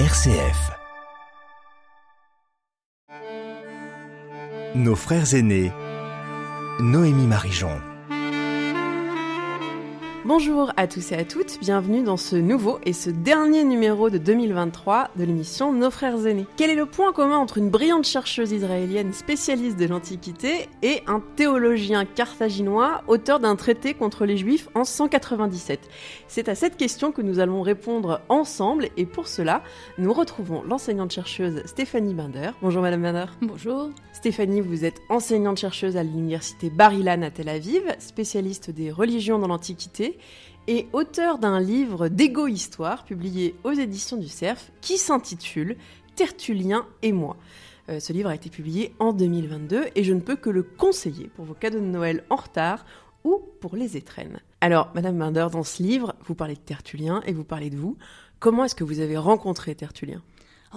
RCF. Nos frères aînés. Noémie Marijon. Bonjour à tous et à toutes, bienvenue dans ce nouveau et ce dernier numéro de 2023 de l'émission Nos frères aînés. Quel est le point commun entre une brillante chercheuse israélienne spécialiste de l'Antiquité et un théologien carthaginois auteur d'un traité contre les Juifs en 197 C'est à cette question que nous allons répondre ensemble et pour cela, nous retrouvons l'enseignante chercheuse Stéphanie Binder. Bonjour Madame Binder. Bonjour. Stéphanie, vous êtes enseignante chercheuse à l'université Bar-Ilan à Tel Aviv, spécialiste des religions dans l'Antiquité et auteur d'un livre d'égo-histoire publié aux éditions du Cerf qui s'intitule Tertullien et moi. Euh, ce livre a été publié en 2022 et je ne peux que le conseiller pour vos cadeaux de Noël en retard ou pour les étrennes. Alors, Madame Binder, dans ce livre, vous parlez de Tertullien et vous parlez de vous. Comment est-ce que vous avez rencontré Tertullien?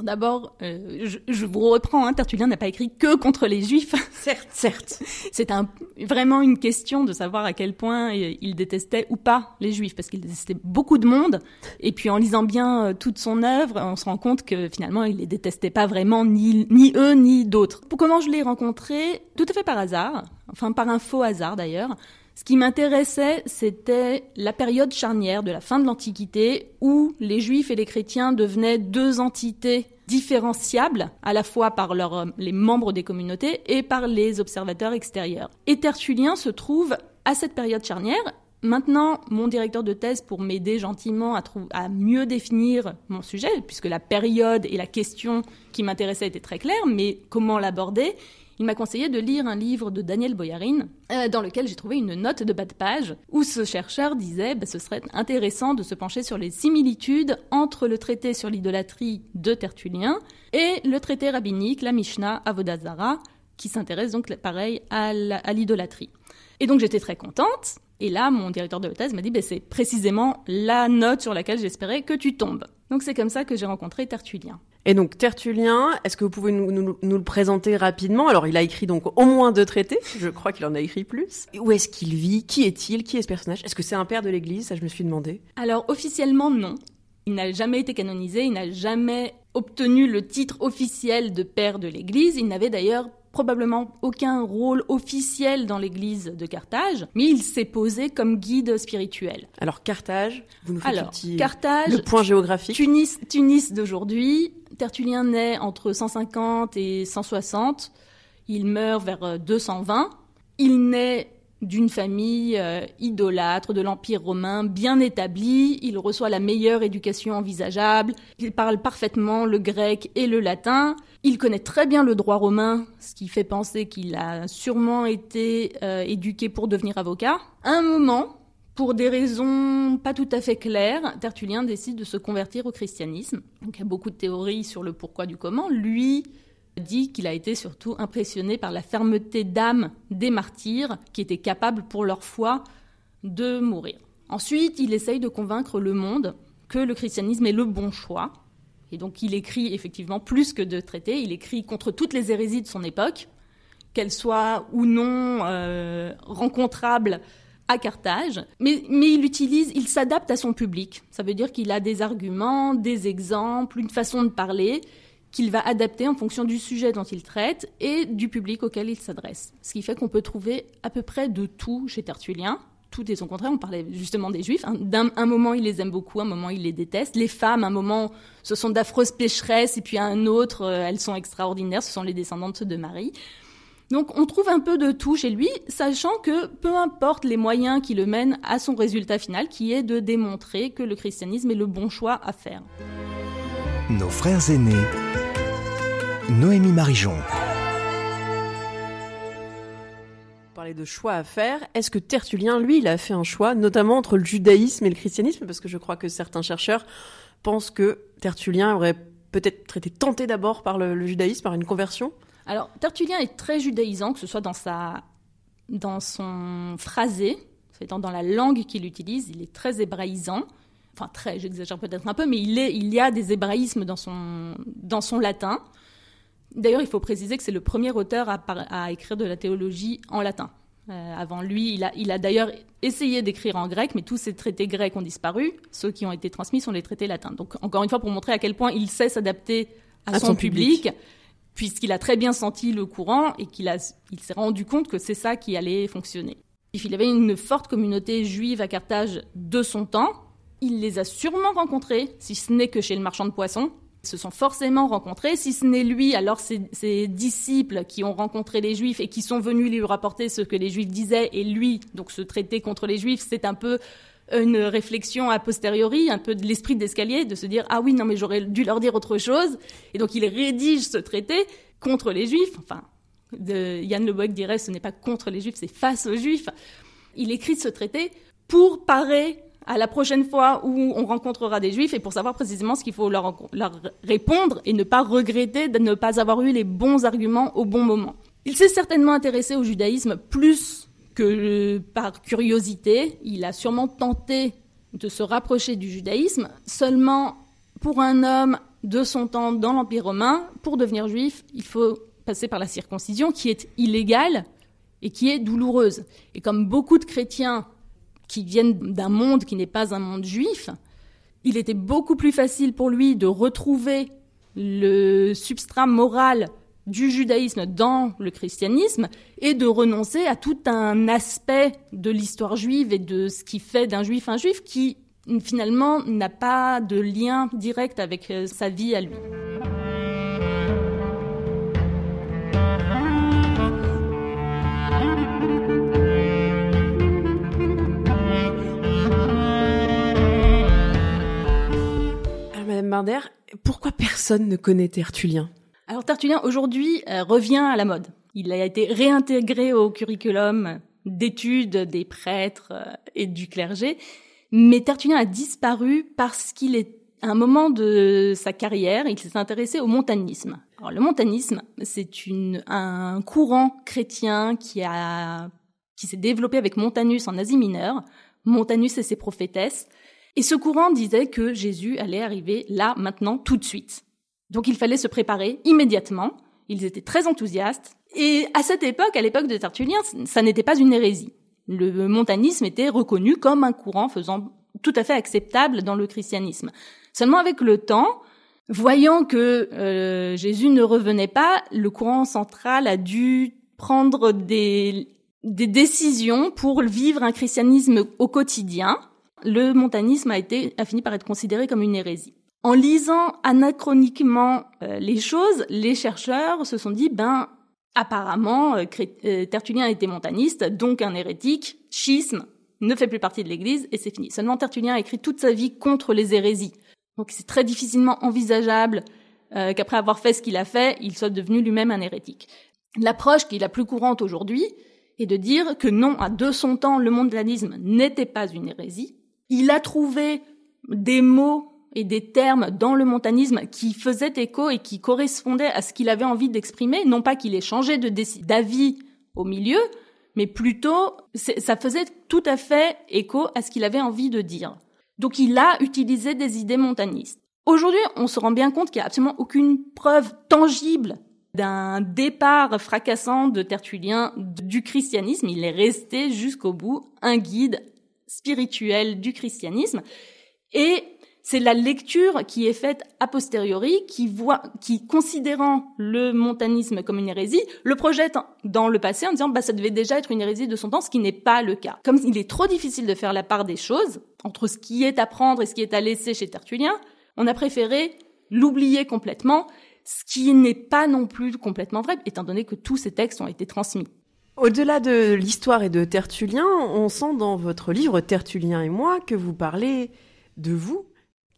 D'abord, euh, je, vous reprends, hein, Tertullien n'a pas écrit que contre les Juifs. certes, certes. C'est un, vraiment une question de savoir à quel point il détestait ou pas les Juifs, parce qu'il détestait beaucoup de monde. Et puis en lisant bien euh, toute son œuvre, on se rend compte que finalement il les détestait pas vraiment, ni, ni eux ni d'autres. Comment je l'ai rencontré? Tout à fait par hasard, enfin par un faux hasard d'ailleurs. Ce qui m'intéressait, c'était la période charnière de la fin de l'Antiquité où les juifs et les chrétiens devenaient deux entités différenciables à la fois par les membres des communautés et par les observateurs extérieurs. Et Tertullien se trouve à cette période charnière. Maintenant, mon directeur de thèse, pour m'aider gentiment à, à mieux définir mon sujet, puisque la période et la question qui m'intéressait étaient très claires, mais comment l'aborder il m'a conseillé de lire un livre de Daniel Boyarin, euh, dans lequel j'ai trouvé une note de bas de page, où ce chercheur disait bah, ce serait intéressant de se pencher sur les similitudes entre le traité sur l'idolâtrie de Tertullien et le traité rabbinique, la Mishnah Avodazara, qui s'intéresse donc pareil à l'idolâtrie. Et donc j'étais très contente. Et là, mon directeur de thèse m'a dit, bah, c'est précisément la note sur laquelle j'espérais que tu tombes. Donc c'est comme ça que j'ai rencontré Tertullien. Et donc Tertullien, est-ce que vous pouvez nous, le présenter rapidement? Alors il a écrit donc au moins deux traités, je crois qu'il en a écrit plus. Où est-ce qu'il vit? Qui est-il? Qui est ce personnage? Est-ce que c'est un père de l'Église? Ça je me suis demandé. Alors officiellement non. Il n'a jamais été canonisé, il n'a jamais obtenu le titre officiel de père de l'Église. Il n'avait d'ailleurs probablement aucun rôle officiel dans l'église de Carthage, mais il s'est posé comme guide spirituel. Alors Carthage, vous nous faites Alors, petit, Carthage, le point géographique. Tunis, Tunis d'aujourd'hui. Tertullien naît entre 150 et 160. Il meurt vers 220. Euh, il naît d'une famille euh, idolâtre de l'Empire romain bien établie. Il reçoit la meilleure éducation envisageable. Il parle parfaitement le grec et le latin. Il connaît très bien le droit romain, ce qui fait penser qu'il a sûrement été euh, éduqué pour devenir avocat. À un moment, pour des raisons pas tout à fait claires, Tertullien décide de se convertir au christianisme. Donc il y a beaucoup de théories sur le pourquoi du comment. Lui dit qu'il a été surtout impressionné par la fermeté d'âme des martyrs qui étaient capables pour leur foi de mourir. Ensuite, il essaye de convaincre le monde que le christianisme est le bon choix. Et donc il écrit effectivement plus que de traités, il écrit contre toutes les hérésies de son époque, qu'elles soient ou non euh, rencontrables à Carthage, mais, mais il utilise, il s'adapte à son public. Ça veut dire qu'il a des arguments, des exemples, une façon de parler, qu'il va adapter en fonction du sujet dont il traite et du public auquel il s'adresse. Ce qui fait qu'on peut trouver à peu près de tout chez Tertullien. Tout est son contraire. On parlait justement des Juifs. D'un un moment, il les aime beaucoup, un moment, il les déteste. Les femmes, un moment, ce sont d'affreuses pécheresses, et puis à un autre, euh, elles sont extraordinaires. Ce sont les descendantes de Marie. Donc on trouve un peu de tout chez lui, sachant que peu importe les moyens qui le mènent à son résultat final, qui est de démontrer que le christianisme est le bon choix à faire. Nos frères aînés Noémie Marijon. Parler de choix à faire. Est-ce que Tertullien, lui, il a fait un choix, notamment entre le judaïsme et le christianisme? Parce que je crois que certains chercheurs pensent que Tertullien aurait peut-être été tenté d'abord par le, judaïsme, par une conversion. Alors, Tertullien est très judaïsant, que ce soit dans, sa, dans son phrasé, c'est dans la langue qu'il utilise, il est très hébraïsant enfin très, j'exagère peut-être un peu, mais il, est, il y a des hébraïsmes dans son, dans son latin. D'ailleurs, il faut préciser que c'est le premier auteur à, écrire de la théologie en latin. Euh, avant lui, il a, il a d'ailleurs essayé d'écrire en grec, mais tous ces traités grecs ont disparu. Ceux qui ont été transmis sont les traités latins. Donc, encore une fois, pour montrer à quel point il sait s'adapter à, son, public, puisqu'il a très bien senti le courant et qu'il il s'est rendu compte que c'est ça qui allait fonctionner. Il avait une forte communauté juive à Carthage de son temps. Il les a sûrement rencontrés, si ce n'est que chez le marchand de poissons, se sont forcément rencontrés. Si ce n'est lui, alors ses, disciples qui ont rencontré les Juifs et qui sont venus lui rapporter ce que les Juifs disaient. Et lui, donc ce traité contre les Juifs, c'est un peu une réflexion a posteriori, un peu de l'esprit d'escalier, de se dire ah oui non mais j'aurais dû leur dire autre chose. Et donc il rédige ce traité contre les Juifs. Enfin, Yann Le dirait ce n'est pas contre les Juifs, c'est face aux Juifs. Il écrit ce traité pour parer à la prochaine fois où on rencontrera des juifs et pour savoir précisément ce qu'il faut leur, répondre et ne pas regretter de ne pas avoir eu les bons arguments au bon moment. Il s'est certainement intéressé au judaïsme plus que par curiosité. Il a sûrement tenté de se rapprocher du judaïsme. Seulement, pour un homme de son temps dans l'Empire romain, pour devenir juif, il faut passer par la circoncision qui est illégale et qui est douloureuse. Et comme beaucoup de chrétiens qui viennent d'un monde qui n'est pas un monde juif, il était beaucoup plus facile pour lui de retrouver le substrat moral du judaïsme dans le christianisme et de renoncer à tout un aspect de l'histoire juive et de ce qui fait d'un juif un juif qui finalement n'a pas de lien direct avec euh, sa vie à lui. Pourquoi personne ne connaît Tertullien? Alors Tertullien aujourd'hui euh, revient à la mode. Il a été réintégré au curriculum d'études des prêtres euh, et du clergé, mais Tertullien a disparu parce qu'il est à un moment de sa carrière, il s'est intéressé au montanisme. Alors le montanisme, c'est un courant chrétien qui a qui s'est développé avec Montanus en Asie mineure. Montanus et ses prophétesses et ce courant disait que Jésus allait arriver là, maintenant, tout de suite. Donc il fallait se préparer immédiatement. Ils étaient très enthousiastes. Et à cette époque, à l'époque de Tertullien, ça n'était pas une hérésie. Le montanisme était reconnu comme un courant faisant tout à fait acceptable dans le christianisme. Seulement avec le temps, voyant que euh, Jésus ne revenait pas, le courant central a dû prendre des, des décisions pour vivre un christianisme au quotidien le montanisme a, été, a fini par être considéré comme une hérésie. En lisant anachroniquement euh, les choses, les chercheurs se sont dit, ben, apparemment, euh, euh, Tertullien était montaniste, donc un hérétique, schisme, ne fait plus partie de l'Église, et c'est fini. Seulement Tertullien a écrit toute sa vie contre les hérésies. Donc c'est très difficilement envisageable qu'après avoir fait ce qu'il a fait, il soit devenu lui-même un hérétique. L'approche qui est la plus courante aujourd'hui est de dire que non, à de son temps, le montanisme n'était pas une hérésie, il a trouvé des mots et des termes dans le montanisme qui faisaient écho et qui correspondaient à ce qu'il avait envie d'exprimer, non pas qu'il ait changé d'avis au milieu, mais plutôt ça faisait tout à fait écho à ce qu'il avait envie de dire. Donc il a utilisé des idées montanistes. Aujourd'hui, on se rend bien compte qu'il n'y a absolument aucune preuve tangible d'un départ fracassant de Tertullien du christianisme. Il est resté jusqu'au bout un guide spirituel du christianisme. Et c'est la lecture qui est faite a posteriori, qui voit, qui considérant le montanisme comme une hérésie, le projette dans le passé en disant bah ça devait déjà être une hérésie de son temps, ce qui n'est pas le cas. Comme il est trop difficile de faire la part des choses entre ce qui est à prendre et ce qui est à laisser chez Tertullien, on a préféré l'oublier complètement, ce qui n'est pas non plus complètement vrai, étant donné que tous ces textes ont été transmis. Au-delà de l'histoire et de Tertullien, on sent dans votre livre Tertullien et moi que vous parlez de vous.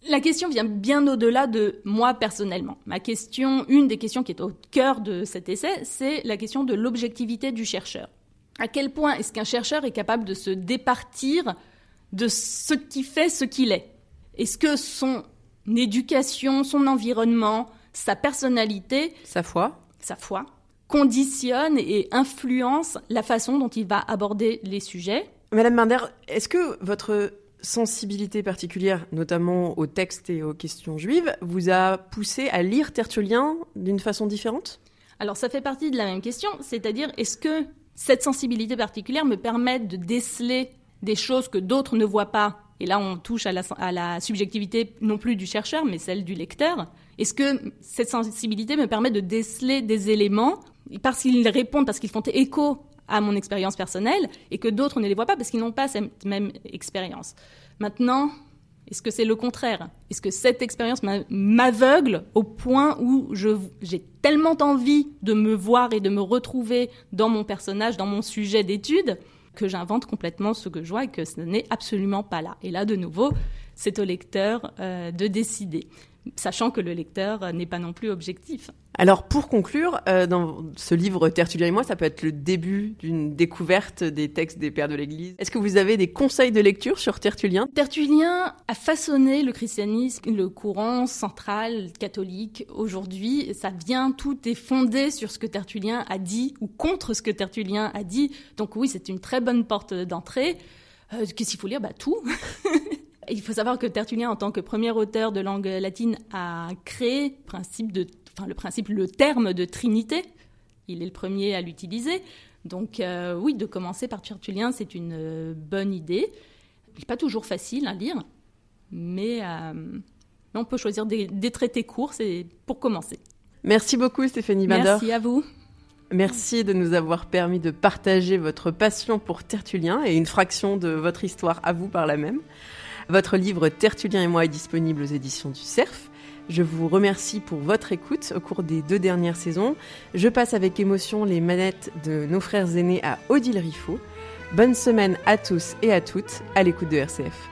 La question vient bien au-delà de moi personnellement. Ma question, une des questions qui est au cœur de cet essai, c'est la question de l'objectivité du chercheur. À quel point est-ce qu'un chercheur est capable de se départir de ce qui fait ce qu'il est? Est-ce que son éducation, son environnement, sa personnalité, sa foi, sa foi, conditionne et influence la façon dont il va aborder les sujets. Madame Binder, est-ce que votre sensibilité particulière, notamment aux textes et aux questions juives, vous a poussé à lire Tertullien d'une façon différente? Alors ça fait partie de la même question, c'est-à-dire est-ce que cette sensibilité particulière me permet de déceler des choses que d'autres ne voient pas? Et là, on touche à la, à la subjectivité non plus du chercheur, mais celle du lecteur. Est-ce que cette sensibilité me permet de déceler des éléments parce qu'ils répondent, parce qu'ils font écho à mon expérience personnelle et que d'autres ne les voient pas parce qu'ils n'ont pas cette même expérience. Maintenant, est-ce que c'est le contraire? Est-ce que cette expérience m'aveugle au point où j'ai tellement envie de me voir et de me retrouver dans mon personnage, dans mon sujet d'étude, que j'invente complètement ce que je vois et que ce n'est absolument pas là? Et là, de nouveau, c'est au lecteur euh, de décider sachant que le lecteur n'est pas non plus objectif. Alors pour conclure, euh, dans ce livre Tertullien et moi, ça peut être le début d'une découverte des textes des pères de l'Église. Est-ce que vous avez des conseils de lecture sur Tertullien Tertullien a façonné le christianisme, le courant central catholique aujourd'hui. Ça vient, tout est fondé sur ce que Tertullien a dit ou contre ce que Tertullien a dit. Donc oui, c'est une très bonne porte d'entrée. Euh, Qu'est-ce qu'il faut lire? Bah, Tout. Il faut savoir que Tertullien, en tant que premier auteur de langue latine, a créé le principe, de, enfin, le, principe le terme de trinité. Il est le premier à l'utiliser. Donc euh, oui, de commencer par Tertullien, c'est une euh, bonne idée. Il n'est pas toujours facile à lire, mais euh, on peut choisir des, des traités courts pour commencer. Merci beaucoup Stéphanie Bador. Merci à vous. Merci de nous avoir permis de partager votre passion pour Tertullien et une fraction de votre histoire à vous par la même. Votre livre Tertullien et moi est disponible aux éditions du Cerf. Je vous remercie pour votre écoute au cours des deux dernières saisons. Je passe avec émotion les manettes de nos frères aînés à Odile Riffaut. Bonne semaine à tous et à toutes à l'écoute de RCF.